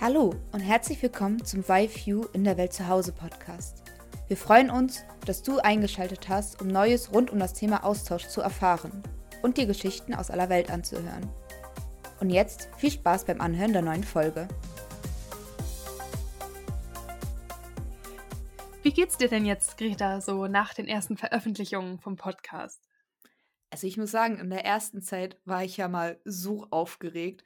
Hallo und herzlich willkommen zum YView in der Welt zu Hause Podcast. Wir freuen uns, dass du eingeschaltet hast, um Neues rund um das Thema Austausch zu erfahren und dir Geschichten aus aller Welt anzuhören. Und jetzt viel Spaß beim Anhören der neuen Folge. Wie geht's dir denn jetzt, Greta, so nach den ersten Veröffentlichungen vom Podcast? Also ich muss sagen, in der ersten Zeit war ich ja mal so aufgeregt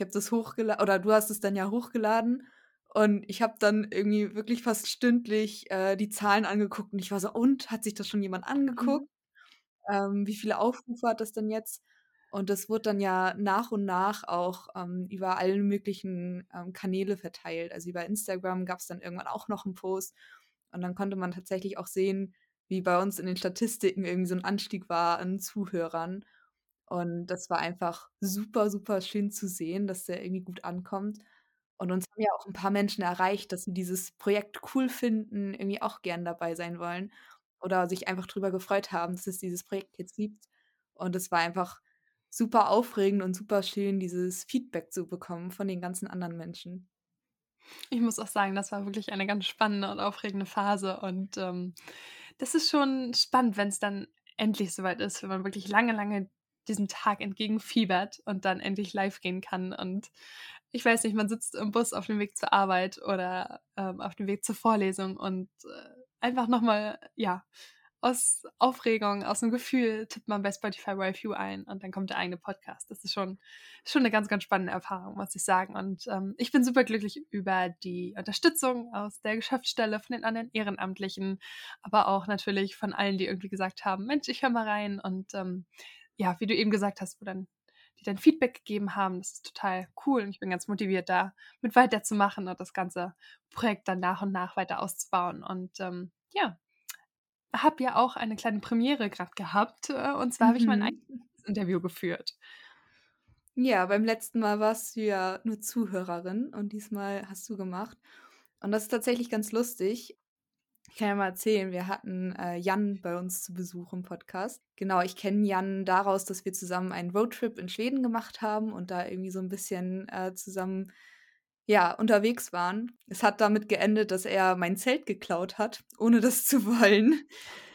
ich habe das hochgeladen, oder du hast es dann ja hochgeladen. Und ich habe dann irgendwie wirklich fast stündlich äh, die Zahlen angeguckt und ich war so, und hat sich das schon jemand angeguckt? Mhm. Ähm, wie viele Aufrufe hat das denn jetzt? Und das wurde dann ja nach und nach auch ähm, über alle möglichen ähm, Kanäle verteilt. Also über Instagram gab es dann irgendwann auch noch einen Post. Und dann konnte man tatsächlich auch sehen, wie bei uns in den Statistiken irgendwie so ein Anstieg war an Zuhörern. Und das war einfach super, super schön zu sehen, dass der irgendwie gut ankommt. Und uns haben ja auch ein paar Menschen erreicht, dass sie dieses Projekt cool finden, irgendwie auch gern dabei sein wollen oder sich einfach drüber gefreut haben, dass es dieses Projekt jetzt gibt. Und es war einfach super aufregend und super schön, dieses Feedback zu bekommen von den ganzen anderen Menschen. Ich muss auch sagen, das war wirklich eine ganz spannende und aufregende Phase. Und ähm, das ist schon spannend, wenn es dann endlich soweit ist, wenn man wirklich lange, lange diesem Tag entgegenfiebert und dann endlich live gehen kann. Und ich weiß nicht, man sitzt im Bus auf dem Weg zur Arbeit oder ähm, auf dem Weg zur Vorlesung und äh, einfach nochmal, ja, aus Aufregung, aus dem Gefühl tippt man bei Spotify Review ein und dann kommt der eigene Podcast. Das ist schon, schon eine ganz, ganz spannende Erfahrung, muss ich sagen. Und ähm, ich bin super glücklich über die Unterstützung aus der Geschäftsstelle, von den anderen Ehrenamtlichen, aber auch natürlich von allen, die irgendwie gesagt haben, Mensch, ich höre mal rein und ähm, ja, wie du eben gesagt hast, wo dann die dann Feedback gegeben haben. Das ist total cool und ich bin ganz motiviert, da mit weiterzumachen und das ganze Projekt dann nach und nach weiter auszubauen. Und ähm, ja, habe ja auch eine kleine Premiere gerade gehabt äh, und zwar mhm. habe ich mein mhm. eigenes Interview geführt. Ja, beim letzten Mal warst du ja nur Zuhörerin und diesmal hast du gemacht. Und das ist tatsächlich ganz lustig. Ich kann ja mal erzählen, wir hatten äh, Jan bei uns zu Besuch im Podcast. Genau, ich kenne Jan daraus, dass wir zusammen einen Roadtrip in Schweden gemacht haben und da irgendwie so ein bisschen äh, zusammen ja, unterwegs waren. Es hat damit geendet, dass er mein Zelt geklaut hat, ohne das zu wollen.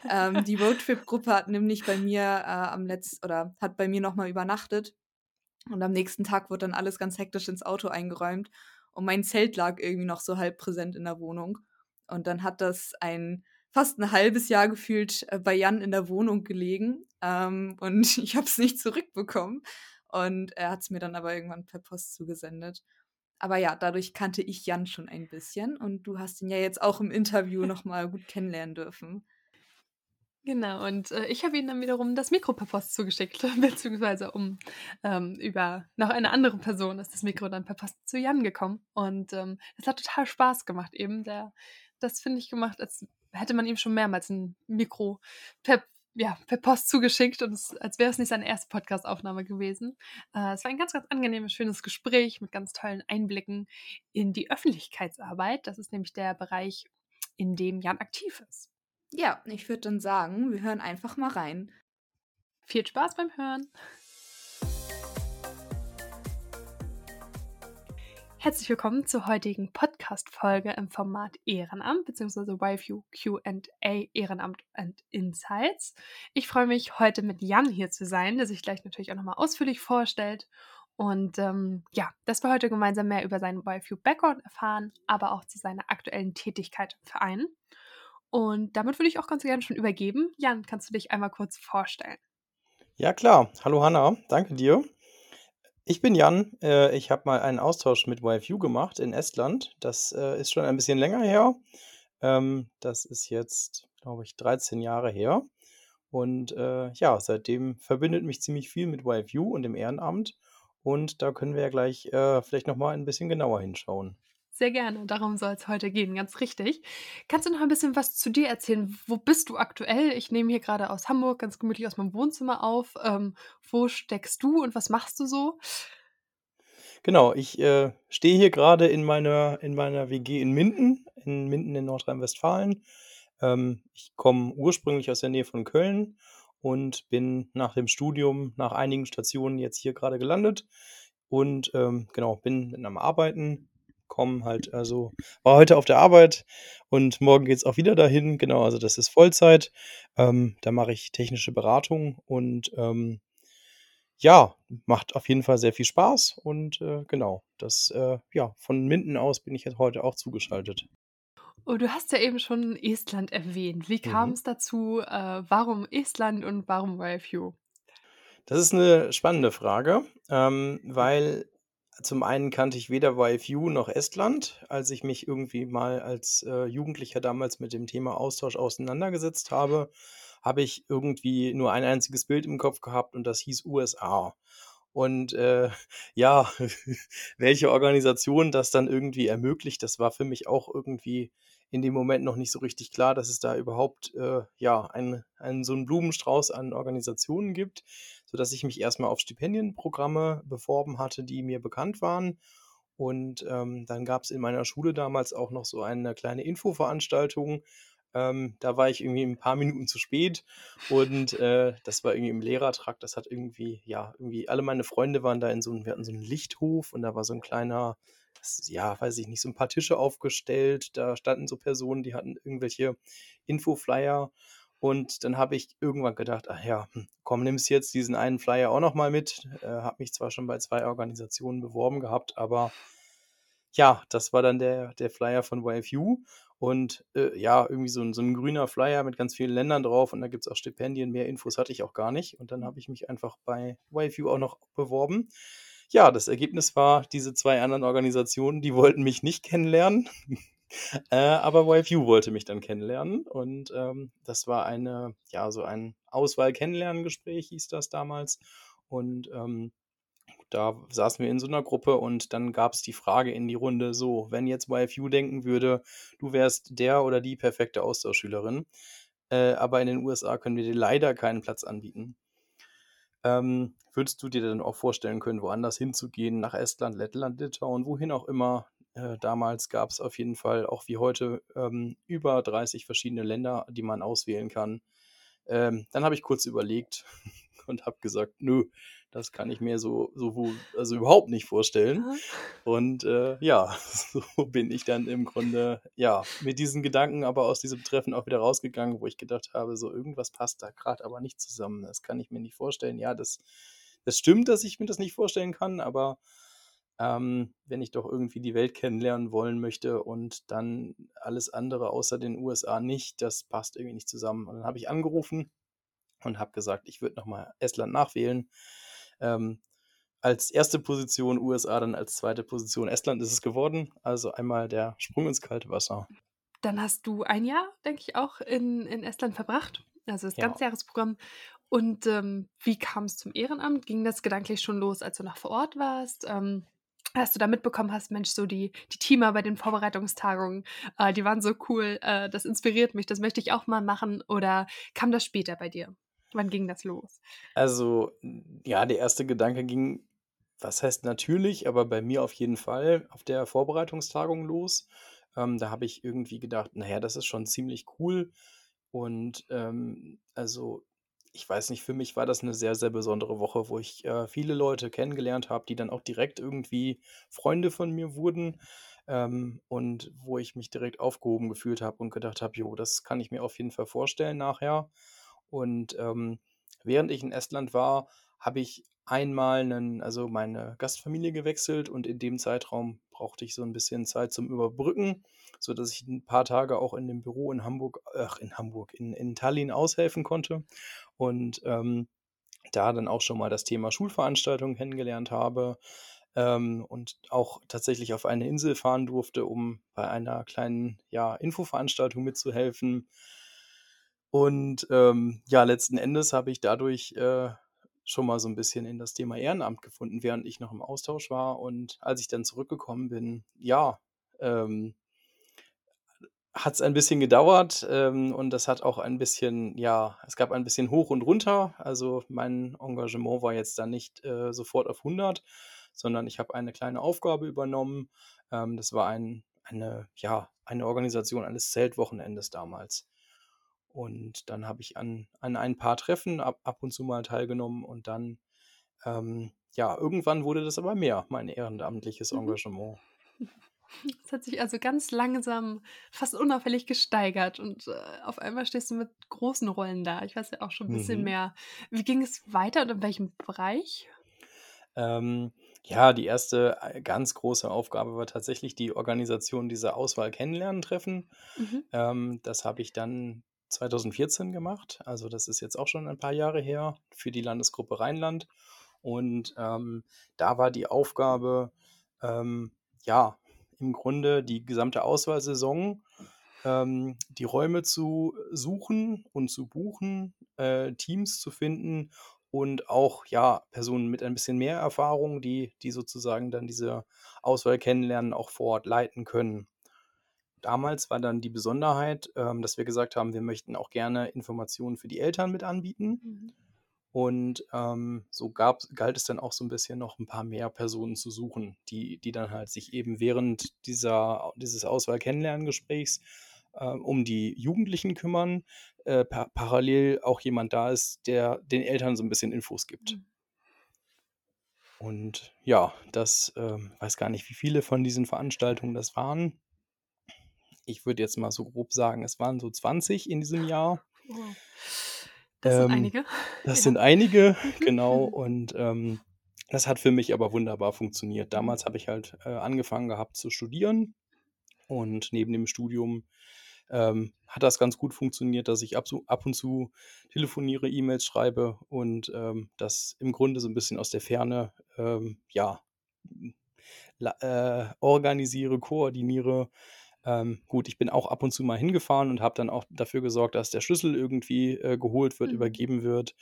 ähm, die Roadtrip-Gruppe hat nämlich bei mir äh, am letzten oder hat bei mir nochmal übernachtet. Und am nächsten Tag wurde dann alles ganz hektisch ins Auto eingeräumt. Und mein Zelt lag irgendwie noch so halb präsent in der Wohnung. Und dann hat das ein fast ein halbes Jahr gefühlt äh, bei Jan in der Wohnung gelegen. Ähm, und ich habe es nicht zurückbekommen. Und er hat es mir dann aber irgendwann per Post zugesendet. Aber ja, dadurch kannte ich Jan schon ein bisschen. Und du hast ihn ja jetzt auch im Interview nochmal gut kennenlernen dürfen. Genau, und äh, ich habe ihm dann wiederum das Mikro per Post zugeschickt, beziehungsweise um ähm, über noch eine andere Person ist das Mikro dann per Post zu Jan gekommen. Und ähm, es hat total Spaß gemacht, eben der das finde ich gemacht, als hätte man ihm schon mehrmals ein Mikro per, ja, per Post zugeschickt und es, als wäre es nicht seine erste Podcast-Aufnahme gewesen. Äh, es war ein ganz, ganz angenehmes, schönes Gespräch mit ganz tollen Einblicken in die Öffentlichkeitsarbeit. Das ist nämlich der Bereich, in dem Jan aktiv ist. Ja, ich würde dann sagen, wir hören einfach mal rein. Viel Spaß beim Hören! Herzlich willkommen zur heutigen Podcast-Folge im Format Ehrenamt bzw. YView QA Ehrenamt and Insights. Ich freue mich, heute mit Jan hier zu sein, der sich gleich natürlich auch nochmal ausführlich vorstellt. Und ähm, ja, dass wir heute gemeinsam mehr über seinen YView Background erfahren, aber auch zu seiner aktuellen Tätigkeit im Verein. Und damit würde ich auch ganz gerne schon übergeben. Jan, kannst du dich einmal kurz vorstellen? Ja, klar. Hallo Hanna, danke dir. Ich bin Jan. Äh, ich habe mal einen Austausch mit YFU gemacht in Estland. Das äh, ist schon ein bisschen länger her. Ähm, das ist jetzt, glaube ich, 13 Jahre her. Und äh, ja, seitdem verbindet mich ziemlich viel mit YFU und dem Ehrenamt. Und da können wir ja gleich vielleicht nochmal ein bisschen genauer hinschauen. Sehr gerne, darum soll es heute gehen, ganz richtig. Kannst du noch ein bisschen was zu dir erzählen? Wo bist du aktuell? Ich nehme hier gerade aus Hamburg ganz gemütlich aus meinem Wohnzimmer auf. Ähm, wo steckst du und was machst du so? Genau, ich äh, stehe hier gerade in meiner, in meiner WG in Minden, in Minden in Nordrhein-Westfalen. Ähm, ich komme ursprünglich aus der Nähe von Köln und bin nach dem Studium, nach einigen Stationen jetzt hier gerade gelandet und ähm, genau, bin am Arbeiten, kommen halt. Also war heute auf der Arbeit und morgen geht es auch wieder dahin. Genau, also das ist Vollzeit. Ähm, da mache ich technische Beratung und ähm, ja, macht auf jeden Fall sehr viel Spaß und äh, genau, das, äh, ja, von Minden aus bin ich jetzt heute auch zugeschaltet. Oh, du hast ja eben schon Estland erwähnt. Wie kam Mhm. es dazu? Äh, warum Estland und warum YFU? Das ist eine spannende Frage, ähm, weil zum einen kannte ich weder YFU noch Estland. Als ich mich irgendwie mal als, äh, Jugendlicher damals mit dem Thema Austausch auseinandergesetzt habe, habe ich irgendwie nur ein einziges Bild im Kopf gehabt und das hieß USA. Und, äh, ja, welche Organisation das dann irgendwie ermöglicht, das war für mich auch irgendwie in dem Moment noch nicht so richtig klar, dass es da überhaupt, äh, ja, einen einen so 'n Blumenstrauß an Organisationen gibt, sodass ich mich erst mal auf Stipendienprogramme beworben hatte, die mir bekannt waren. Und, ähm, dann gab's in meiner Schule damals auch noch so eine kleine Infoveranstaltung. Ähm, da war ich irgendwie 'n paar Minuten zu spät und, äh, das war irgendwie im Lehrertrakt. Das hat irgendwie ja, irgendwie alle meine Freunde waren da in so 'n wir hatten so 'n Lichthof und da war so 'n kleiner das ja, weiß ich nicht, so 'n paar Tische aufgestellt. Da standen so Personen, die hatten irgendwelche Infoflyer. Und dann habe ich irgendwann gedacht: „Ach ja, hm, komm, nimmst jetzt diesen einen Flyer auch noch mal mit.“ Äh, habe mich zwar schon bei 2 Organisationen beworben gehabt, aber ja, das war dann der der Flyer von YFU und, äh, ja, irgendwie so 'n so 'n grüner Flyer mit ganz vielen Ländern drauf und da gibt's auch Stipendien. Mehr Infos hatte ich auch gar nicht. Und dann habe ich mich einfach bei YFU auch noch beworben. Ja, das Ergebnis war, diese 2 anderen Organisationen, die wollten mich nicht kennenlernen, äh, aber YFU wollte mich dann kennenlernen und, ähm, das war eine ja, so ein Auswahl-Kennenlernen-Gespräch hieß das damals. Und, ähm, da saßen wir in so 'ner Gruppe und dann gab's die Frage in die Runde: „So, wenn jetzt YFU denken würde, du wärst der oder die perfekte Austauschschülerin, äh, aber in den USA können wir dir leider keinen Platz anbieten. Ähm, würdest du dir denn auch vorstellen können, woanders hinzugehen, nach Estland, Lettland, Litauen, wohin auch immer?“ Äh, damals gab's auf jeden Fall auch wie heute, ähm, über 30 verschiedene Länder, die man auswählen kann. Ähm, dann habe ich kurz überlegt und habe gesagt: „Nö, das kann ich mir so so also überhaupt nicht vorstellen.“ Aha. Und, äh, ja, so bin ich dann im Grunde, ja, mit diesen Gedanken aber aus diesem Treffen auch wieder rausgegangen, wo ich gedacht habe, so irgendwas passt da grad aber nicht zusammen. Das kann ich mir nicht vorstellen. Ja, das das stimmt, dass ich mir das nicht vorstellen kann, aber, ähm, wenn ich doch irgendwie die Welt kennenlernen wollen möchte und dann alles andere außer den USA nicht, das passt irgendwie nicht zusammen. Und dann habe ich angerufen und habe gesagt, ich würde noch mal Estland nachwählen. Ähm, als 1. Position USA, dann als 2. Position Estland ist es geworden. Also einmal der Sprung ins kalte Wasser. Dann hast du ein Jahr, denke ich, auch in in Estland verbracht, also das Ja. Ganzjahresprogramm. Und, ähm, wie kam's zum Ehrenamt? Ging das gedanklich schon los, als du noch vor Ort warst? Ähm, als du da mitbekommen hast: „Mensch, so die die Teamer bei den Vorbereitungstagungen, äh, die waren so cool, äh, das inspiriert mich, das möchte ich auch mal machen“, oder kam das später bei dir? Wann ging das los? Also, ja, der erste Gedanke ging was heißt natürlich, aber bei mir auf jeden Fall auf der Vorbereitungstagung los. Ähm, da habe ich irgendwie gedacht: „Na ja, das ist schon ziemlich cool.“ Und, ähm, also, ich weiß nicht, für mich war das 'ne sehr, sehr besondere Woche, wo ich, äh, viele Leute kennengelernt habe, die dann auch direkt irgendwie Freunde von mir wurden, ähm, und wo ich mich direkt aufgehoben gefühlt habe und gedacht habe: „Jo, das kann ich mir auf jeden Fall vorstellen nachher.“ Und, ähm, während ich in Estland war, habe ich einmal 'nen also meine Gastfamilie gewechselt und in dem Zeitraum brauchte ich so 'n bisschen Zeit zum Überbrücken, sodass ich 'n paar Tage auch in dem Büro in Hamburg ach, in Hamburg, in in Tallinn aushelfen konnte und, ähm, da dann auch schon mal das Thema Schulveranstaltungen kennengelernt habe, ähm, und auch tatsächlich auf eine Insel fahren durfte, um bei einer kleinen, ja, Infoveranstaltung mitzuhelfen. Und, ähm, ja, letzten Endes habe ich dadurch, äh, schon mal so 'n bisschen in das Thema Ehrenamt gefunden, während ich noch im Austausch war. Und als ich dann zurückgekommen bin, ja, ähm hat's ein bisschen gedauert, ähm, und das hat auch ein bisschen ja, es gab ein bisschen hoch und runter. Also, mein Engagement war jetzt da nicht, äh, sofort auf 100, sondern ich habe eine kleine Aufgabe übernommen. Ähm, das war ein eine ja, eine Organisation eines Zeltwochenendes damals. Und dann habe ich an an ein paar Treffen ab ab und zu mal teilgenommen und dann, ähm, ja, irgendwann wurde das aber mehr, mein ehrenamtliches Mhm. Engagement. Es hat sich also ganz langsam, fast unauffällig gesteigert und, äh, auf einmal stehst du mit großen Rollen da. Ich weiß ja auch schon 'n bisschen Mhm. mehr. Wie ging es weiter und in welchem Bereich? Ähm, ja, die erste, äh, ganz große Aufgabe war tatsächlich die Organisation dieser Auswahl-Kennenlernen-Treffen. Mhm. Ähm, das habe ich dann 2014 gemacht. Also, das ist jetzt auch schon ein paar Jahre her für die Landesgruppe Rheinland. Und, ähm, da war die Aufgabe, ähm, ja, im Grunde die gesamte Auswahlsaison, ähm, die Räume zu suchen und zu buchen, äh, Teams zu finden und auch, ja, Personen mit ein bisschen mehr Erfahrung, die die sozusagen dann diese Auswahl kennenlernen, auch vor Ort leiten können. Damals war dann die Besonderheit, ähm, dass wir gesagt haben, wir möchten auch gerne Informationen für die Eltern mit anbieten. Mhm. Und, ähm, so gab's galt es dann auch so 'n bisschen noch 'n paar mehr Personen zu suchen, die die dann halt sich eben während dieser dieses Auswahl-Kennenlernen-Gesprächs, äh, um die Jugendlichen kümmern, äh, pa parallel auch jemand da ist, der den Eltern so 'n bisschen Infos gibt. Mhm. Und ja, das, ähm weiß gar nicht, wie viele von diesen Veranstaltungen das waren. Ich würde jetzt mal so grob sagen, es waren so 20 in diesem Jahr. Wow. Das sind Ähm, einige, das ja. sind einige, Mhm, genau. Und, ähm, das hat für mich aber wunderbar funktioniert. Damals habe ich halt, äh, angefangen gehabt zu studieren und neben dem Studium, ähm, hat das ganz gut funktioniert, dass ich ab ab und zu telefoniere, E-Mails schreibe und, ähm, das im Grunde so 'n bisschen aus der Ferne, ähm, ja, äh, organisiere, koordiniere. Ähm, gut, ich bin auch ab und zu mal hingefahren und habe dann auch dafür gesorgt, dass der Schlüssel irgendwie, äh, geholt wird, Mhm. übergeben wird.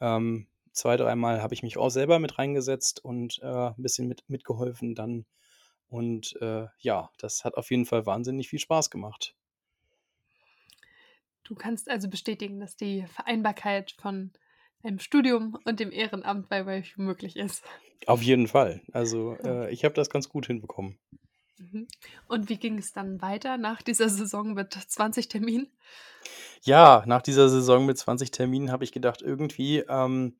Ähm, 2, dreimal habe ich mich auch selber mit reingesetzt und, äh, 'n bisschen mit mitgeholfen dann. Und, äh, ja, das hat auf jeden Fall wahnsinnig viel Spaß gemacht. Du kannst also bestätigen, dass die Vereinbarkeit von einem Studium und dem Ehrenamt bei YFU möglich ist? Auf jeden Fall. Also, äh, ich habe das ganz gut hinbekommen. Mhm. Und wie ging es dann weiter nach dieser Saison mit 20 Terminen? Ja, nach dieser Saison mit 20 Terminen habe ich gedacht, irgendwie, ähm,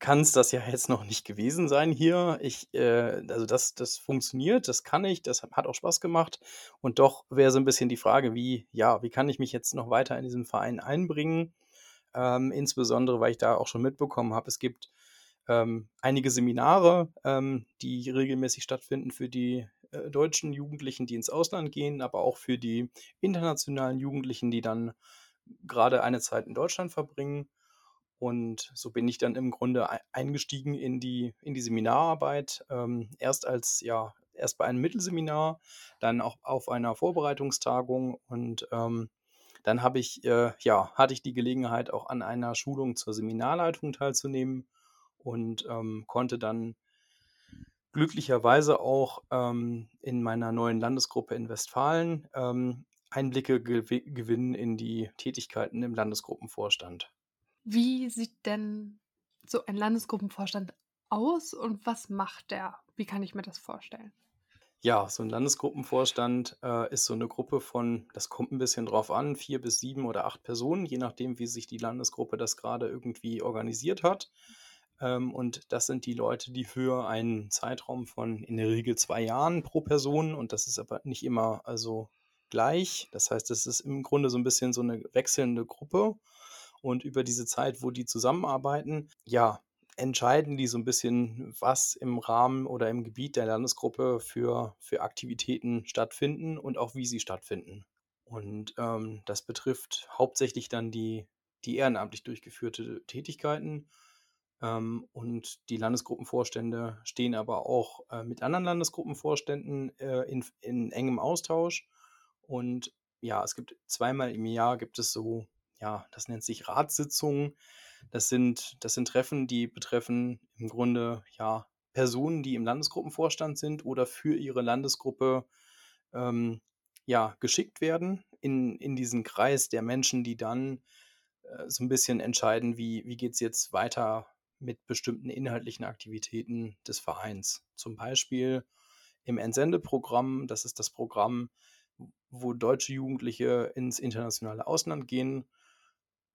kann's das ja jetzt noch nicht gewesen sein hier. Ich, äh also, das das funktioniert, das kann ich, das hat auch Spaß gemacht. Und doch wäre so 'n bisschen die Frage, wie ja, wie kann ich mich jetzt noch weiter in diesen Verein einbringen? Ähm, insbesondere, weil ich da auch schon mitbekommen habe, es gibt, ähm, einige Seminare, ähm, die regelmäßig stattfinden für die, äh, deutschen Jugendlichen, die ins Ausland gehen, aber auch für die internationalen Jugendlichen, die dann grade eine Zeit in Deutschland verbringen. Und so bin ich dann im Grunde ei eingestiegen in die in die Seminararbeit, ähm, erst als ja, erst bei einem Mittelseminar, dann auch auf einer Vorbereitungstagung und, ähm, dann habe ich äh, ja, hatte ich die Gelegenheit, auch an einer Schulung zur Seminarleitung teilzunehmen und, ähm, konnte dann glücklicherweise auch, ähm, in meiner neuen Landesgruppe in Westfalen, ähm, Einblicke gewi gewinnen in die Tätigkeiten im Landesgruppenvorstand. Wie sieht denn so ein Landesgruppenvorstand aus und was macht der? Wie kann ich mir das vorstellen? Ja, so 'n Landesgruppenvorstand, äh, ist so 'ne Gruppe von das kommt 'n bisschen drauf an, 4 bis 7 oder 8 Personen, je nachdem, wie sich die Landesgruppe das grade irgendwie organisiert hat. Ähm, und das sind die Leute, die für einen Zeitraum von in der Regel 2 Jahren pro Person und das ist aber nicht immer, also, gleich. Das heißt, das ist im Grunde so 'n bisschen so 'ne wechselnde Gruppe. Und über diese Zeit, wo die zusammenarbeiten, ja, entscheiden die so 'n bisschen, was im Rahmen oder im Gebiet der Landesgruppe für für Aktivitäten stattfinden und auch wie sie stattfinden. Und, ähm, das betrifft hauptsächlich dann die die ehrenamtlich durchgeführte Tätigkeiten. Ähm, und die Landesgruppenvorstände stehen aber auch, äh, mit anderen Landesgruppenvorständen, äh, in in engem Austausch. Und ja, es gibt zweimal im Jahr gibt es so ja, das nennt sich Ratssitzungen. Das sind das sind Treffen, die betreffen im Grunde, ja, Personen, die im Landesgruppenvorstand sind oder für ihre Landesgruppe, ähm, ja, geschickt werden in in diesen Kreis der Menschen, die dann, äh, so 'n bisschen entscheiden, wie wie geht's jetzt weiter mit bestimmten inhaltlichen Aktivitäten des Vereins. Zum Beispiel im Entsendeprogramm, das ist das Programm, wo deutsche Jugendliche ins internationale Ausland gehen,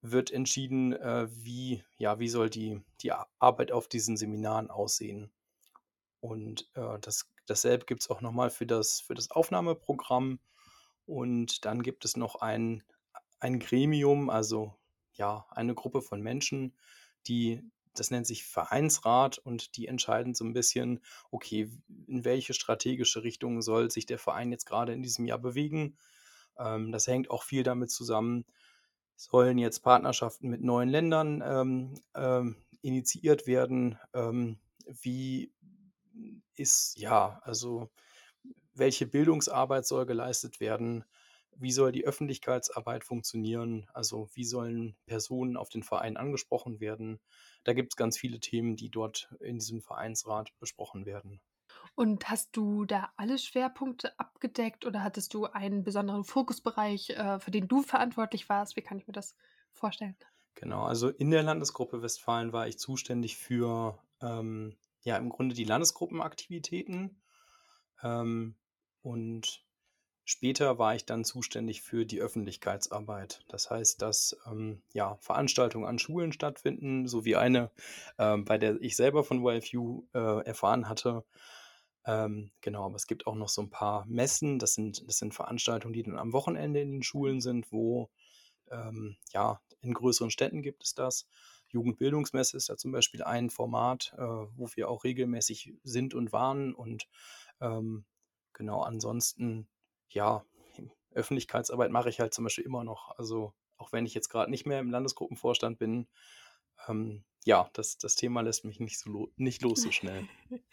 wird entschieden, äh, wie ja, wie soll die die Arbeit auf diesen Seminaren aussehen. Und äh, das, dasselbe gibt es auch nochmal für das, für das Aufnahmeprogramm. Und dann gibt es noch ein, ein Gremium, also ja, eine Gruppe von Menschen, die, das nennt sich Vereinsrat und die entscheiden so ein bisschen, okay, in welche strategische Richtung soll sich der Verein jetzt gerade in diesem Jahr bewegen. Ähm, das hängt auch viel damit zusammen, sollen jetzt Partnerschaften mit neuen Ländern ähm, ähm, initiiert werden? Ähm, wie ist, ja, also welche Bildungsarbeit soll geleistet werden? Wie soll die Öffentlichkeitsarbeit funktionieren? Also wie sollen Personen auf den Verein angesprochen werden? Da gibt es ganz viele Themen, die dort in diesem Vereinsrat besprochen werden. Und hast du da alle Schwerpunkte abgedeckt oder hattest du einen besonderen Fokusbereich, äh, für den du verantwortlich warst? Wie kann ich mir das vorstellen? Genau, also in der Landesgruppe Westfalen war ich zuständig für ähm, ja im Grunde die Landesgruppenaktivitäten. Ähm, und später war ich dann zuständig für die Öffentlichkeitsarbeit. Das heißt, dass ähm, ja, Veranstaltungen an Schulen stattfinden, so wie eine, ähm, bei der ich selber von YFU äh, erfahren hatte. Ähm, genau, aber es gibt auch noch so ein paar Messen. Das sind, das sind Veranstaltungen, die dann am Wochenende in den Schulen sind, wo ähm, ja, in größeren Städten gibt es das. Jugendbildungsmesse ist da zum Beispiel ein Format, äh, wo wir auch regelmäßig sind und waren. Und ähm, genau, ansonsten, ja, Öffentlichkeitsarbeit mache ich halt zum Beispiel immer noch. Also auch wenn ich jetzt gerade nicht mehr im Landesgruppenvorstand bin, ähm, ja, das, das Thema lässt mich nicht, so nicht los so schnell.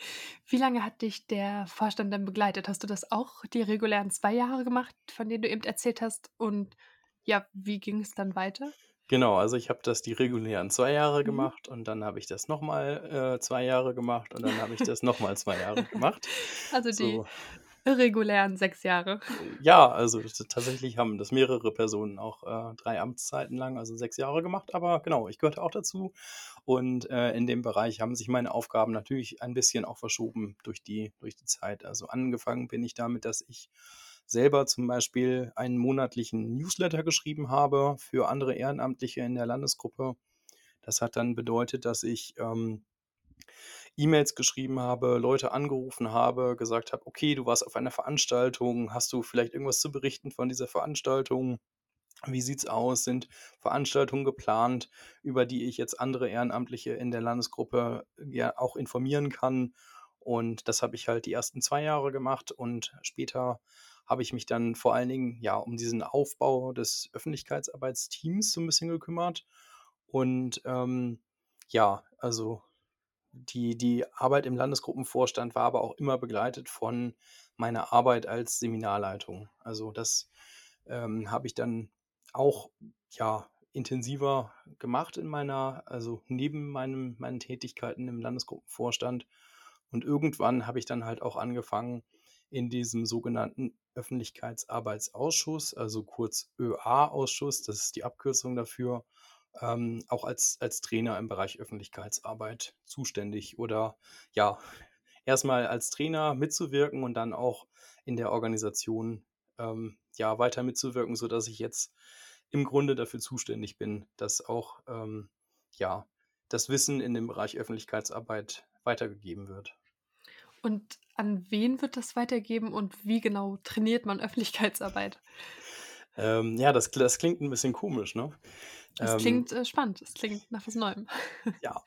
Wie lange hat dich der Vorstand dann begleitet? Hast du das auch die regulären zwei Jahre gemacht, von denen du eben erzählt hast? Und ja, wie ging es dann weiter? Genau, also ich habe das die regulären zwei Jahre mhm. gemacht und dann habe ich das nochmal äh, zwei Jahre gemacht und dann habe ich das nochmal zwei Jahre gemacht. Also die so. Regulären sechs Jahre. Ja, also tatsächlich haben das mehrere Personen auch äh, drei Amtszeiten lang, also sechs Jahre gemacht. Aber genau, ich gehörte auch dazu. Und äh, in dem Bereich haben sich meine Aufgaben natürlich ein bisschen auch verschoben durch die, durch die Zeit. Also angefangen bin ich damit, dass ich selber zum Beispiel einen monatlichen Newsletter geschrieben habe für andere Ehrenamtliche in der Landesgruppe. Das hat dann bedeutet, dass ich ähm, E-Mails geschrieben habe, Leute angerufen habe, gesagt habe, okay, du warst auf einer Veranstaltung, hast du vielleicht irgendwas zu berichten von dieser Veranstaltung? Wie sieht's aus? Sind Veranstaltungen geplant, über die ich jetzt andere Ehrenamtliche in der Landesgruppe ja auch informieren kann? Und das habe ich halt die ersten zwei Jahre gemacht und später habe ich mich dann vor allen Dingen ja um diesen Aufbau des Öffentlichkeitsarbeitsteams so ein bisschen gekümmert. Und ähm, ja, also die, die Arbeit im Landesgruppenvorstand war aber auch immer begleitet von meiner Arbeit als Seminarleitung. Also das ähm, habe ich dann auch ja intensiver gemacht in meiner, also neben meinem, meinen Tätigkeiten im Landesgruppenvorstand. Und irgendwann habe ich dann halt auch angefangen, in diesem sogenannten Öffentlichkeitsarbeitsausschuss, also kurz ÖA-Ausschuss, das ist die Abkürzung dafür, ähm, auch als, als Trainer im Bereich Öffentlichkeitsarbeit zuständig oder ja, erstmal als Trainer mitzuwirken und dann auch in der Organisation ähm, ja, weiter mitzuwirken, sodass ich jetzt im Grunde dafür zuständig bin, dass auch ähm, ja, das Wissen in dem Bereich Öffentlichkeitsarbeit weitergegeben wird. Und an wen wird das weitergeben und wie genau trainiert man Öffentlichkeitsarbeit? Ähm, ja, das, das klingt ein bisschen komisch, ne? Es Ähm, klingt äh, spannend, es klingt nach was Neuem. ja,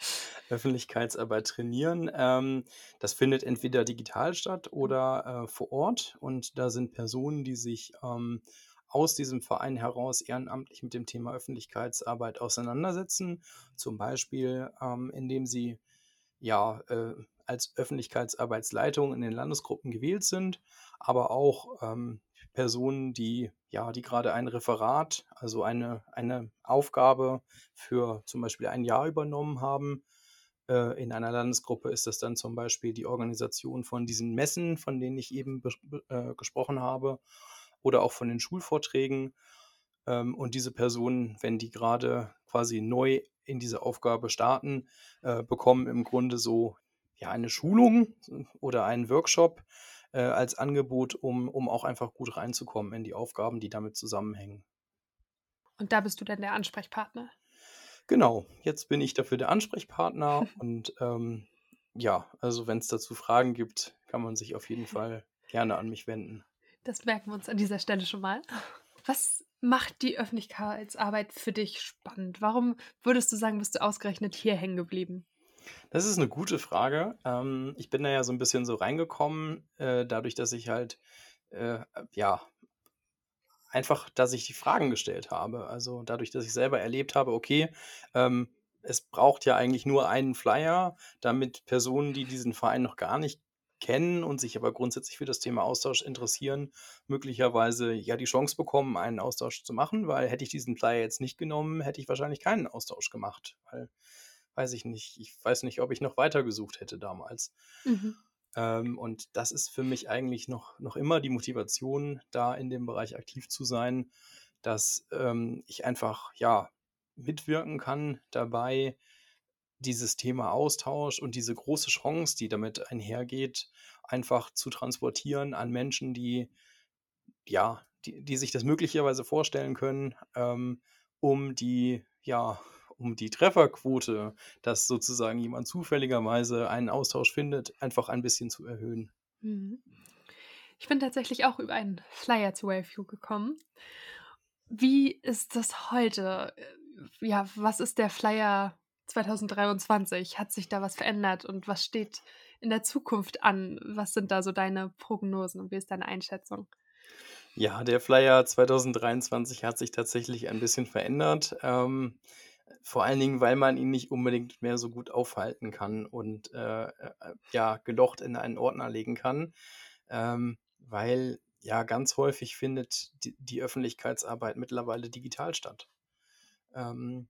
Öffentlichkeitsarbeit trainieren. Ähm, das findet entweder digital statt oder äh, vor Ort. Und da sind Personen, die sich ähm, aus diesem Verein heraus ehrenamtlich mit dem Thema Öffentlichkeitsarbeit auseinandersetzen. Zum Beispiel, ähm, indem sie ja äh, als Öffentlichkeitsarbeitsleitung in den Landesgruppen gewählt sind, aber auch ähm, Personen, die ja, die gerade ein Referat, also eine, eine Aufgabe für zum Beispiel ein Jahr übernommen haben. Äh, in einer Landesgruppe ist das dann zum Beispiel die Organisation von diesen Messen, von denen ich eben äh, gesprochen habe, oder auch von den Schulvorträgen. Ähm, und diese Personen, wenn die gerade quasi neu in diese Aufgabe starten, äh, bekommen im Grunde so ja, eine Schulung oder einen Workshop äh, als Angebot, um, um auch einfach gut reinzukommen in die Aufgaben, die damit zusammenhängen. Und da bist du dann der Ansprechpartner? Genau, jetzt bin ich dafür der Ansprechpartner und ähm, ja, also wenn es dazu Fragen gibt, kann man sich auf jeden Fall gerne an mich wenden. Das merken wir uns an dieser Stelle schon mal. Was macht die Öffentlichkeitsarbeit für dich spannend? Warum würdest du sagen, bist du ausgerechnet hier hängen geblieben? Das ist eine gute Frage. Ähm, ich bin da ja so ein bisschen so reingekommen, äh, dadurch, dass ich halt, äh, ja, einfach, dass ich die Fragen gestellt habe. Also dadurch, dass ich selber erlebt habe, okay, ähm, es braucht ja eigentlich nur einen Flyer, damit Personen, die diesen Verein noch gar nicht kennen und sich aber grundsätzlich für das Thema Austausch interessieren, möglicherweise ja die Chance bekommen, einen Austausch zu machen, weil hätte ich diesen Flyer jetzt nicht genommen, hätte ich wahrscheinlich keinen Austausch gemacht, weil weiß ich nicht, ich weiß nicht, ob ich noch weiter gesucht hätte damals. Mhm. Ähm, und das ist für mich eigentlich noch, noch immer die Motivation, da in dem Bereich aktiv zu sein, dass ähm, ich einfach ja mitwirken kann dabei, dieses Thema Austausch und diese große Chance, die damit einhergeht, einfach zu transportieren an Menschen, die ja, die, die sich das möglicherweise vorstellen können, ähm, um die, ja, um die Trefferquote, dass sozusagen jemand zufälligerweise einen Austausch findet, einfach ein bisschen zu erhöhen. Mhm. Ich bin tatsächlich auch über einen Flyer zu Waveview gekommen. Wie ist das heute? Ja, was ist der Flyer 2023? Hat sich da was verändert und was steht in der Zukunft an? Was sind da so deine Prognosen und wie ist deine Einschätzung? Ja, der Flyer 2023 hat sich tatsächlich ein bisschen verändert. Ähm, vor allen Dingen, weil man ihn nicht unbedingt mehr so gut aufhalten kann und äh, äh, ja, gelocht in einen Ordner legen kann. Ähm, weil ja ganz häufig findet die, die Öffentlichkeitsarbeit mittlerweile digital statt. Ähm,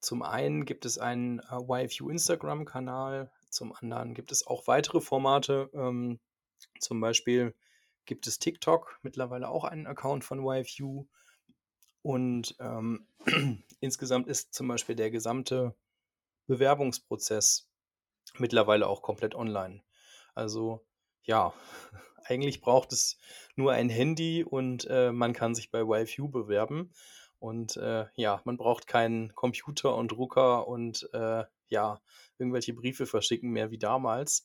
zum einen gibt es einen äh, YFU Instagram-Kanal, zum anderen gibt es auch weitere Formate. Ähm, zum Beispiel gibt es TikTok, mittlerweile auch einen Account von YFU. Und ähm, insgesamt ist zum Beispiel der gesamte Bewerbungsprozess mittlerweile auch komplett online. Also ja, eigentlich braucht es nur ein Handy und äh, man kann sich bei YFU bewerben. Und äh, ja, man braucht keinen Computer und Drucker und äh, ja, irgendwelche Briefe verschicken mehr wie damals.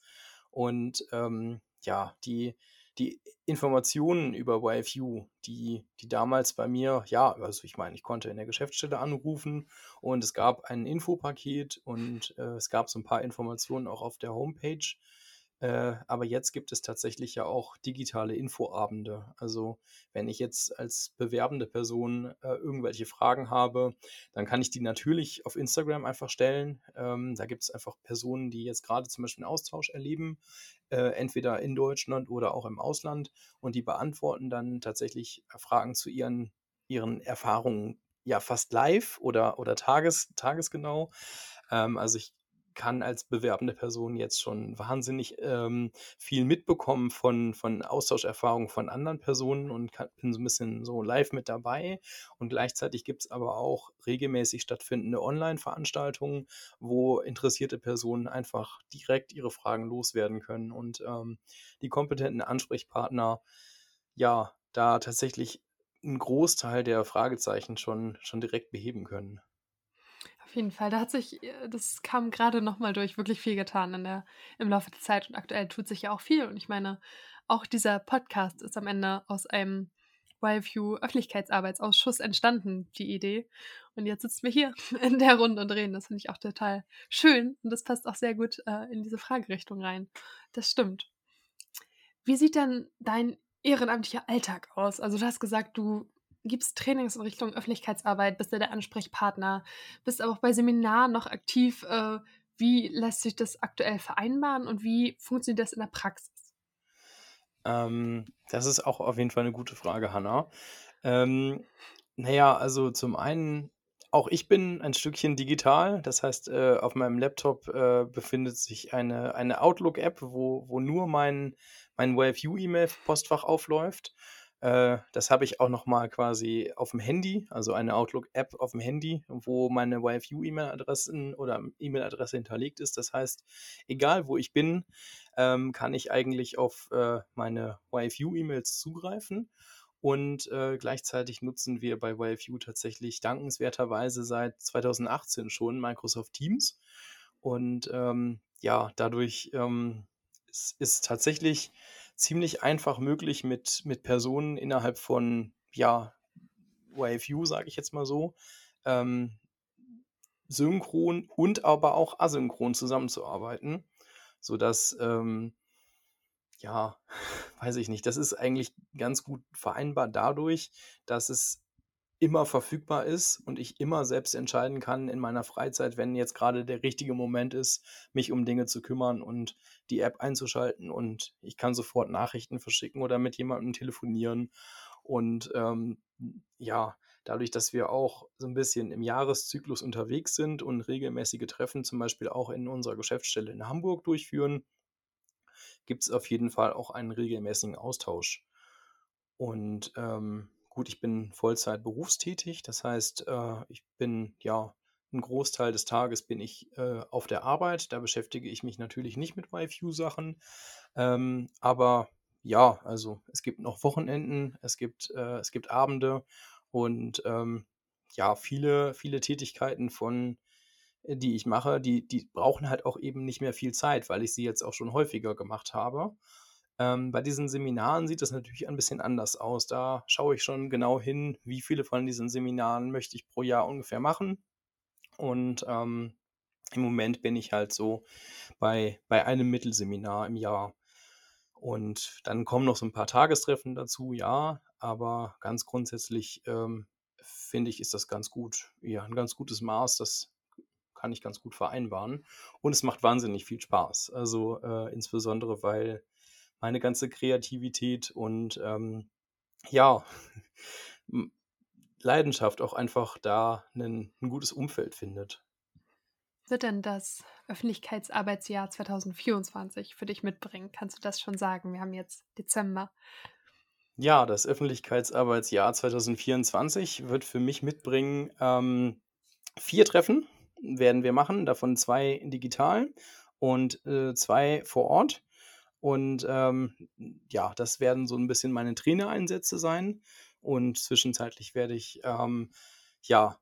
Und ähm, ja, die, die Informationen über YFU, die, die damals bei mir, ja, also ich meine, ich konnte in der Geschäftsstelle anrufen und es gab ein Infopaket und äh, es gab so ein paar Informationen auch auf der Homepage. Äh, aber jetzt gibt es tatsächlich ja auch digitale Infoabende. Also wenn ich jetzt als bewerbende Person äh, irgendwelche Fragen habe, dann kann ich die natürlich auf Instagram einfach stellen. Ähm, da gibt es einfach Personen, die jetzt gerade zum Beispiel einen Austausch erleben, entweder in Deutschland oder auch im Ausland. Und die beantworten dann tatsächlich Fragen zu ihren, ihren Erfahrungen ja fast live oder, oder tages, tagesgenau. Ähm, also ich kann als bewerbende Person jetzt schon wahnsinnig ähm, viel mitbekommen von, von Austauscherfahrungen von anderen Personen und kann, bin so ein bisschen so live mit dabei. Und gleichzeitig gibt es aber auch regelmäßig stattfindende Online-Veranstaltungen, wo interessierte Personen einfach direkt ihre Fragen loswerden können und ähm, die kompetenten Ansprechpartner ja da tatsächlich einen Großteil der Fragezeichen schon, schon direkt beheben können. Jeden Fall. Da hat sich, äh, das kam gerade nochmal durch, wirklich viel getan in der, im Laufe der Zeit und aktuell tut sich ja auch viel. Und ich meine, auch dieser Podcast ist am Ende aus einem YView Öffentlichkeitsarbeitsausschuss entstanden, die Idee. Und jetzt sitzen wir hier in der Runde und reden. Das finde ich auch total schön und das passt auch sehr gut äh, in diese Fragerichtung rein. Das stimmt. Wie sieht denn dein ehrenamtlicher Alltag aus? Also du hast gesagt, du gibst Trainings in Richtung Öffentlichkeitsarbeit, bist du der Ansprechpartner, bist aber auch bei Seminaren noch aktiv. Äh, wie lässt sich das aktuell vereinbaren und wie funktioniert das in der Praxis? Ähm, das ist auch auf jeden Fall eine gute Frage, Hanna. Ähm, naja, also zum einen, auch ich bin ein Stückchen digital. Das heißt, äh, auf meinem Laptop äh, befindet sich eine, eine Outlook-App, wo, wo nur mein, mein WaveU-E-Mail-Postfach aufläuft. Äh, das habe ich auch nochmal quasi auf dem Handy, also eine Outlook-App auf dem Handy, wo meine YFU-E-Mail-Adressen oder E-Mail-Adresse hinterlegt ist. Das heißt, egal wo ich bin, ähm, kann ich eigentlich auf äh, meine YFU-E-Mails zugreifen. Und äh, gleichzeitig nutzen wir bei YFU tatsächlich dankenswerterweise seit 2018 schon Microsoft Teams. Und ähm, ja, dadurch ähm, ist, ist tatsächlich ziemlich einfach möglich mit, mit Personen innerhalb von, ja, YFU, sage ich jetzt mal so, ähm, synchron und aber auch asynchron zusammenzuarbeiten, sodass, ähm, ja, weiß ich nicht, das ist eigentlich ganz gut vereinbar dadurch, dass es immer verfügbar ist und ich immer selbst entscheiden kann in meiner Freizeit, wenn jetzt gerade der richtige Moment ist, mich um Dinge zu kümmern und die App einzuschalten und ich kann sofort Nachrichten verschicken oder mit jemandem telefonieren. Und ähm, ja, dadurch, dass wir auch so ein bisschen im Jahreszyklus unterwegs sind und regelmäßige Treffen zum Beispiel auch in unserer Geschäftsstelle in Hamburg durchführen, gibt es auf jeden Fall auch einen regelmäßigen Austausch. Und ähm, Gut, ich bin Vollzeit berufstätig, das heißt, äh, ich bin ja einen Großteil des Tages bin ich äh, auf der Arbeit. Da beschäftige ich mich natürlich nicht mit YFU-Sachen. Ähm, aber ja, also es gibt noch Wochenenden, es gibt, äh, es gibt Abende und ähm, ja, viele, viele Tätigkeiten von, äh, die ich mache, die, die brauchen halt auch eben nicht mehr viel Zeit, weil ich sie jetzt auch schon häufiger gemacht habe. Ähm, bei diesen Seminaren sieht das natürlich ein bisschen anders aus. Da schaue ich schon genau hin, wie viele von diesen Seminaren möchte ich pro Jahr ungefähr machen. Und ähm, im Moment bin ich halt so bei, bei einem Mittelseminar im Jahr. Und dann kommen noch so ein paar Tagestreffen dazu, ja, aber ganz grundsätzlich ähm, finde ich, ist das ganz gut. Ja, ein ganz gutes Maß, das kann ich ganz gut vereinbaren. Und es macht wahnsinnig viel Spaß. Also äh, insbesondere, weil meine ganze Kreativität und ähm, ja, Leidenschaft auch einfach da ein, ein gutes Umfeld findet. Wird denn das Öffentlichkeitsarbeitsjahr 2024 für dich mitbringen? Kannst du das schon sagen? Wir haben jetzt Dezember. Ja, das Öffentlichkeitsarbeitsjahr 2024 wird für mich mitbringen ähm, vier Treffen werden wir machen, davon zwei digital und äh, zwei vor Ort. Und ähm, ja, das werden so ein bisschen meine Trainereinsätze sein. Und zwischenzeitlich werde ich ähm, ja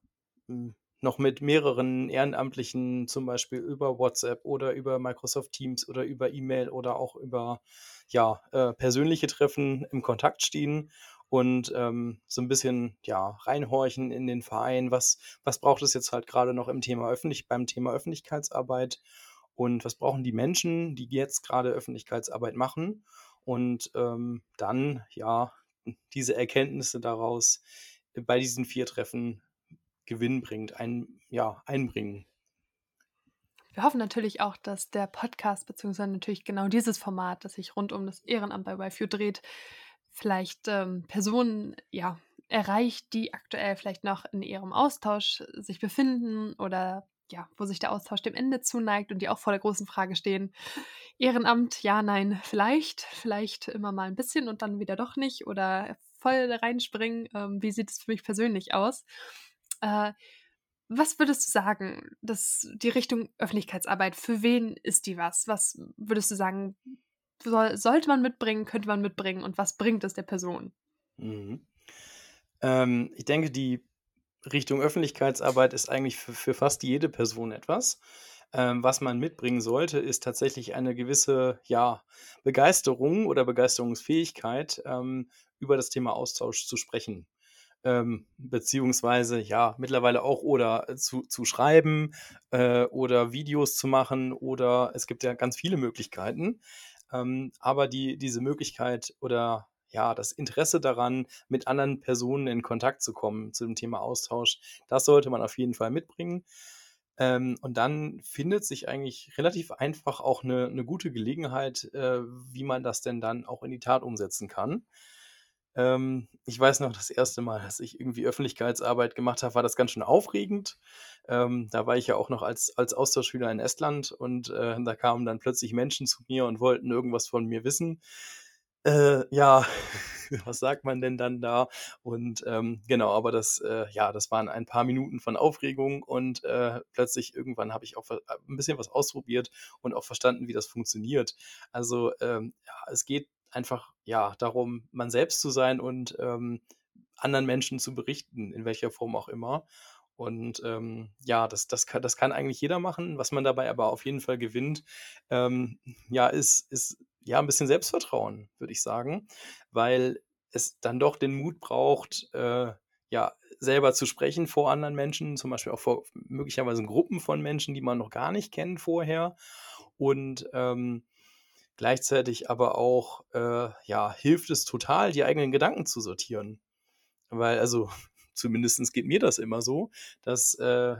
hm, noch mit mehreren Ehrenamtlichen, zum Beispiel über WhatsApp oder über Microsoft Teams oder über E-Mail oder auch über ja, äh, persönliche Treffen im Kontakt stehen und ähm, so ein bisschen ja, reinhorchen in den Verein, was, was braucht es jetzt halt gerade noch im Thema Öffentlich beim Thema Öffentlichkeitsarbeit und was brauchen die Menschen, die jetzt gerade Öffentlichkeitsarbeit machen und ähm, dann ja diese Erkenntnisse daraus bei diesen vier Treffen gewinnbringend ein, ja, einbringen. Wir hoffen natürlich auch, dass der Podcast, beziehungsweise natürlich genau dieses Format, das sich rund um das Ehrenamt bei YFU dreht, vielleicht ähm, Personen ja, erreicht, die aktuell vielleicht noch in ihrem Austausch sich befinden oder ja, wo sich der Austausch dem Ende zuneigt und die auch vor der großen Frage stehen, Ehrenamt, ja, nein, vielleicht, vielleicht immer mal ein bisschen und dann wieder doch nicht oder voll reinspringen. Ähm, wie sieht es für mich persönlich aus? Äh, was würdest du sagen, dass die Richtung Öffentlichkeitsarbeit, für wen ist die was? Was würdest du sagen, soll, sollte man mitbringen, könnte man mitbringen und was bringt es der Person? Mhm. Ähm, ich denke, die Richtung Öffentlichkeitsarbeit ist eigentlich für, für fast jede Person etwas. Ähm, was man mitbringen sollte, ist tatsächlich eine gewisse ja, Begeisterung oder Begeisterungsfähigkeit, ähm, über das Thema Austausch zu sprechen. Ähm, beziehungsweise ja, mittlerweile auch oder zu, zu schreiben äh, oder Videos zu machen oder es gibt ja ganz viele Möglichkeiten. Ähm, aber die, diese Möglichkeit oder ja, das Interesse daran, mit anderen Personen in Kontakt zu kommen zu dem Thema Austausch, das sollte man auf jeden Fall mitbringen. Ähm, und dann findet sich eigentlich relativ einfach auch eine, eine gute Gelegenheit, äh, wie man das denn dann auch in die Tat umsetzen kann. Ähm, ich weiß noch, das erste Mal, dass ich irgendwie Öffentlichkeitsarbeit gemacht habe, war das ganz schön aufregend. Ähm, da war ich ja auch noch als, als Austauschschüler in Estland und äh, da kamen dann plötzlich Menschen zu mir und wollten irgendwas von mir wissen. Äh, ja, was sagt man denn dann da? Und ähm, genau, aber das, äh, ja, das waren ein paar Minuten von Aufregung und äh, plötzlich irgendwann habe ich auch ein bisschen was ausprobiert und auch verstanden, wie das funktioniert. Also ähm, ja, es geht einfach ja darum, man selbst zu sein und ähm, anderen Menschen zu berichten, in welcher Form auch immer. Und ähm, ja, das, das, kann, das kann eigentlich jeder machen. Was man dabei aber auf jeden Fall gewinnt, ähm, ja, ist, ist ja ein bisschen Selbstvertrauen, würde ich sagen, weil es dann doch den Mut braucht, äh, ja, selber zu sprechen vor anderen Menschen, zum Beispiel auch vor möglicherweise Gruppen von Menschen, die man noch gar nicht kennt vorher. Und ähm, gleichzeitig aber auch, äh, ja, hilft es total, die eigenen Gedanken zu sortieren. Weil, also, zumindest geht mir das immer so, dass, äh,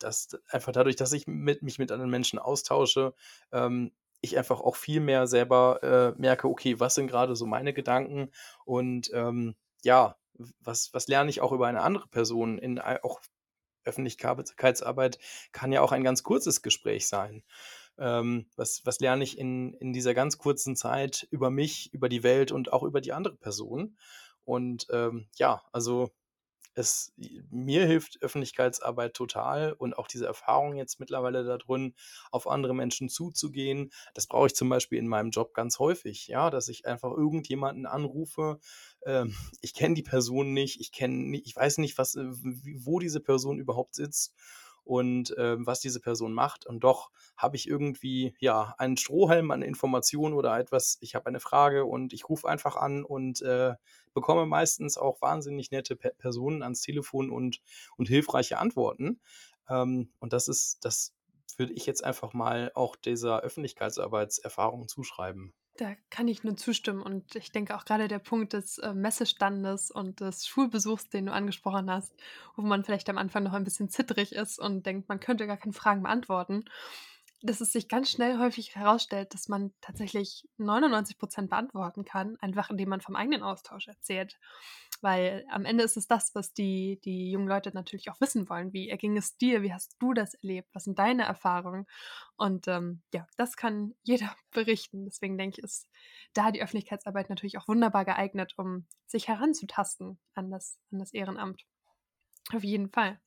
dass einfach dadurch, dass ich mit, mich mit anderen Menschen austausche, ähm, ich einfach auch viel mehr selber äh, merke, okay, was sind gerade so meine Gedanken und ähm, ja, was, was lerne ich auch über eine andere Person in auch Öffentlichkeitsarbeit kann ja auch ein ganz kurzes Gespräch sein. Ähm, was, was lerne ich in, in dieser ganz kurzen Zeit über mich, über die Welt und auch über die andere Person? Und ähm, ja, also es, mir hilft Öffentlichkeitsarbeit total und auch diese Erfahrung jetzt mittlerweile da drin, auf andere Menschen zuzugehen. Das brauche ich zum Beispiel in meinem Job ganz häufig, ja, dass ich einfach irgendjemanden anrufe. Ähm, ich kenne die Person nicht, ich kenne, ich weiß nicht, was, äh, wo diese Person überhaupt sitzt und äh, was diese Person macht. Und doch habe ich irgendwie ja einen Strohhalm an Informationen oder etwas. Ich habe eine Frage und ich rufe einfach an und äh, bekomme meistens auch wahnsinnig nette Pe Personen ans Telefon und, und hilfreiche Antworten. Ähm, und das ist, das würde ich jetzt einfach mal auch dieser Öffentlichkeitsarbeitserfahrung zuschreiben. Da kann ich nur zustimmen und ich denke auch gerade der Punkt des äh, Messestandes und des Schulbesuchs, den du angesprochen hast, wo man vielleicht am Anfang noch ein bisschen zittrig ist und denkt, man könnte gar keine Fragen beantworten dass es sich ganz schnell häufig herausstellt, dass man tatsächlich 99 Prozent beantworten kann, einfach indem man vom eigenen Austausch erzählt. Weil am Ende ist es das, was die, die jungen Leute natürlich auch wissen wollen. Wie erging es dir? Wie hast du das erlebt? Was sind deine Erfahrungen? Und ähm, ja, das kann jeder berichten. Deswegen denke ich, ist da die Öffentlichkeitsarbeit natürlich auch wunderbar geeignet, um sich heranzutasten an das, an das Ehrenamt. Auf jeden Fall.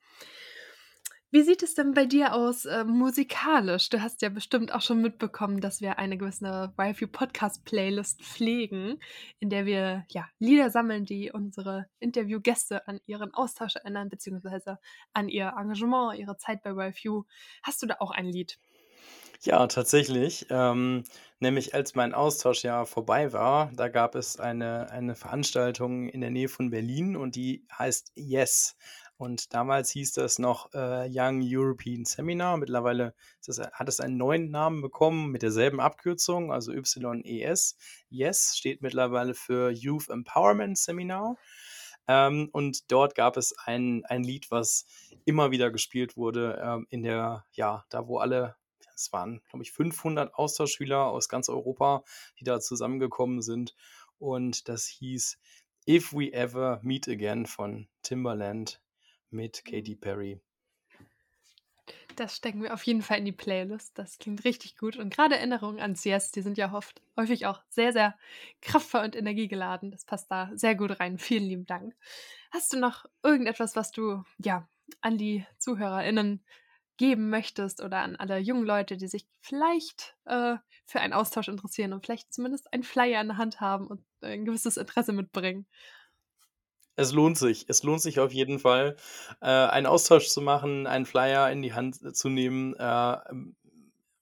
Wie sieht es denn bei dir aus äh, musikalisch? Du hast ja bestimmt auch schon mitbekommen, dass wir eine gewisse YFU Podcast Playlist pflegen, in der wir ja Lieder sammeln, die unsere Interviewgäste an ihren Austausch erinnern, beziehungsweise an ihr Engagement, ihre Zeit bei YFU. Hast du da auch ein Lied? Ja, tatsächlich. Ähm, nämlich als mein Austausch ja vorbei war, da gab es eine, eine Veranstaltung in der Nähe von Berlin und die heißt Yes. Und damals hieß das noch äh, Young European Seminar. Mittlerweile das, hat es einen neuen Namen bekommen mit derselben Abkürzung, also YES. YES steht mittlerweile für Youth Empowerment Seminar. Ähm, und dort gab es ein, ein Lied, was immer wieder gespielt wurde ähm, in der, ja, da wo alle, es waren, glaube ich, 500 Austauschschüler aus ganz Europa, die da zusammengekommen sind. Und das hieß If We Ever Meet Again von Timberland mit Katy Perry. Das stecken wir auf jeden Fall in die Playlist. Das klingt richtig gut. Und gerade Erinnerungen an CS, die sind ja oft, häufig auch sehr, sehr kraftvoll und energiegeladen. Das passt da sehr gut rein. Vielen lieben Dank. Hast du noch irgendetwas, was du ja an die ZuhörerInnen geben möchtest oder an alle jungen Leute, die sich vielleicht äh, für einen Austausch interessieren und vielleicht zumindest einen Flyer in der Hand haben und ein gewisses Interesse mitbringen? Es lohnt sich. Es lohnt sich auf jeden Fall, äh, einen Austausch zu machen, einen Flyer in die Hand äh, zu nehmen, äh,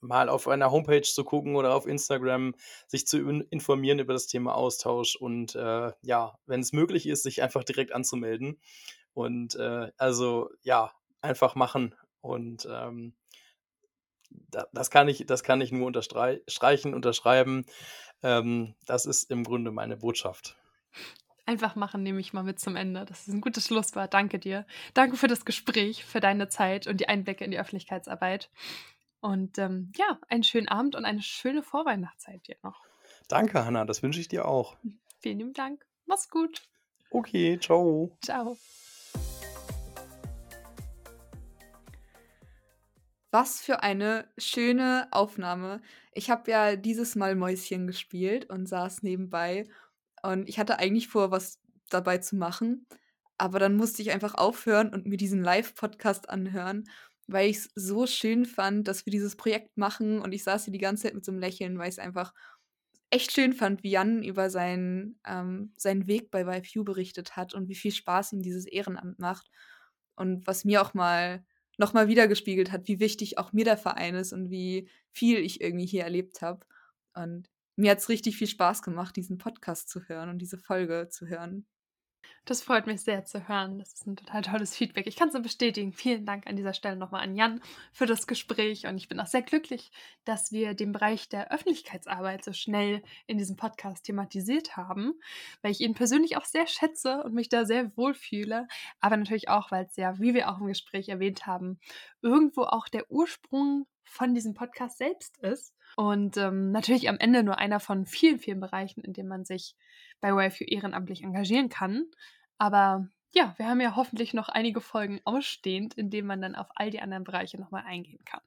mal auf einer Homepage zu gucken oder auf Instagram, sich zu informieren über das Thema Austausch und äh, ja, wenn es möglich ist, sich einfach direkt anzumelden. Und äh, also ja, einfach machen. Und ähm, da, das, kann ich, das kann ich nur unterstreichen, unterschreiben. Ähm, das ist im Grunde meine Botschaft. Einfach machen nehme ich mal mit zum Ende. Das ist ein gutes Schlusswort. Danke dir. Danke für das Gespräch, für deine Zeit und die Einblicke in die Öffentlichkeitsarbeit. Und ähm, ja, einen schönen Abend und eine schöne Vorweihnachtszeit dir noch. Danke, Hanna. Das wünsche ich dir auch. Vielen lieben Dank. Mach's gut. Okay, ciao. Ciao. Was für eine schöne Aufnahme. Ich habe ja dieses Mal Mäuschen gespielt und saß nebenbei und ich hatte eigentlich vor, was dabei zu machen, aber dann musste ich einfach aufhören und mir diesen Live-Podcast anhören, weil ich es so schön fand, dass wir dieses Projekt machen und ich saß hier die ganze Zeit mit so einem Lächeln, weil ich es einfach echt schön fand, wie Jan über seinen, ähm, seinen Weg bei YFU berichtet hat und wie viel Spaß ihm dieses Ehrenamt macht. und was mir auch mal nochmal wiedergespiegelt hat, wie wichtig auch mir der Verein ist und wie viel ich irgendwie hier erlebt habe. Und mir hat es richtig viel Spaß gemacht, diesen Podcast zu hören und diese Folge zu hören. Das freut mich sehr zu hören. Das ist ein total tolles Feedback. Ich kann es nur bestätigen. Vielen Dank an dieser Stelle nochmal an Jan für das Gespräch. Und ich bin auch sehr glücklich, dass wir den Bereich der Öffentlichkeitsarbeit so schnell in diesem Podcast thematisiert haben, weil ich ihn persönlich auch sehr schätze und mich da sehr wohlfühle. Aber natürlich auch, weil es ja, wie wir auch im Gespräch erwähnt haben, irgendwo auch der Ursprung von diesem Podcast selbst ist. Und ähm, natürlich am Ende nur einer von vielen, vielen Bereichen, in denen man sich bei YFU ehrenamtlich engagieren kann. Aber ja, wir haben ja hoffentlich noch einige Folgen ausstehend, in denen man dann auf all die anderen Bereiche nochmal eingehen kann.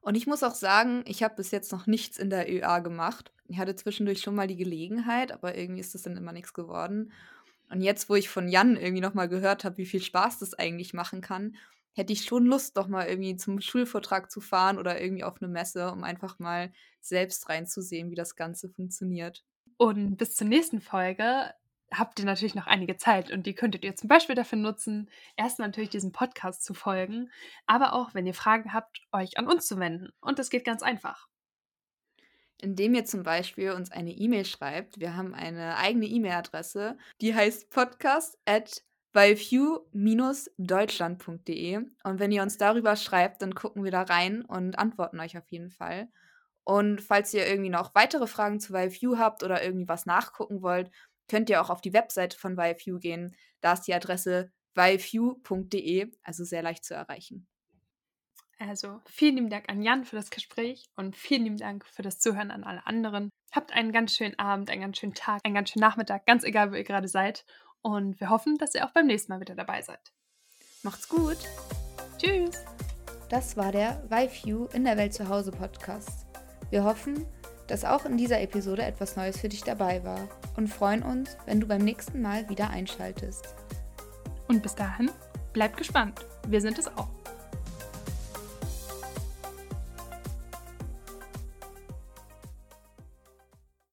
Und ich muss auch sagen, ich habe bis jetzt noch nichts in der ÖA gemacht. Ich hatte zwischendurch schon mal die Gelegenheit, aber irgendwie ist das dann immer nichts geworden. Und jetzt, wo ich von Jan irgendwie nochmal gehört habe, wie viel Spaß das eigentlich machen kann, hätte ich schon Lust, doch mal irgendwie zum Schulvortrag zu fahren oder irgendwie auf eine Messe, um einfach mal selbst reinzusehen, wie das Ganze funktioniert. Und bis zur nächsten Folge habt ihr natürlich noch einige Zeit und die könntet ihr zum Beispiel dafür nutzen, erstmal natürlich diesem Podcast zu folgen, aber auch, wenn ihr Fragen habt, euch an uns zu wenden. Und das geht ganz einfach. Indem ihr zum Beispiel uns eine E-Mail schreibt. Wir haben eine eigene E-Mail-Adresse, die heißt podcast at deutschlandde Und wenn ihr uns darüber schreibt, dann gucken wir da rein und antworten euch auf jeden Fall. Und falls ihr irgendwie noch weitere Fragen zu ViveU habt oder irgendwie was nachgucken wollt, könnt ihr auch auf die Webseite von ViveU gehen. Da ist die Adresse viveu.de, also sehr leicht zu erreichen. Also vielen lieben Dank an Jan für das Gespräch und vielen lieben Dank für das Zuhören an alle anderen. Habt einen ganz schönen Abend, einen ganz schönen Tag, einen ganz schönen Nachmittag, ganz egal, wo ihr gerade seid. Und wir hoffen, dass ihr auch beim nächsten Mal wieder dabei seid. Macht's gut. Tschüss. Das war der ViveU in der Welt zu Hause Podcast. Wir hoffen, dass auch in dieser Episode etwas Neues für dich dabei war und freuen uns, wenn du beim nächsten Mal wieder einschaltest. Und bis dahin, bleib gespannt. Wir sind es auch.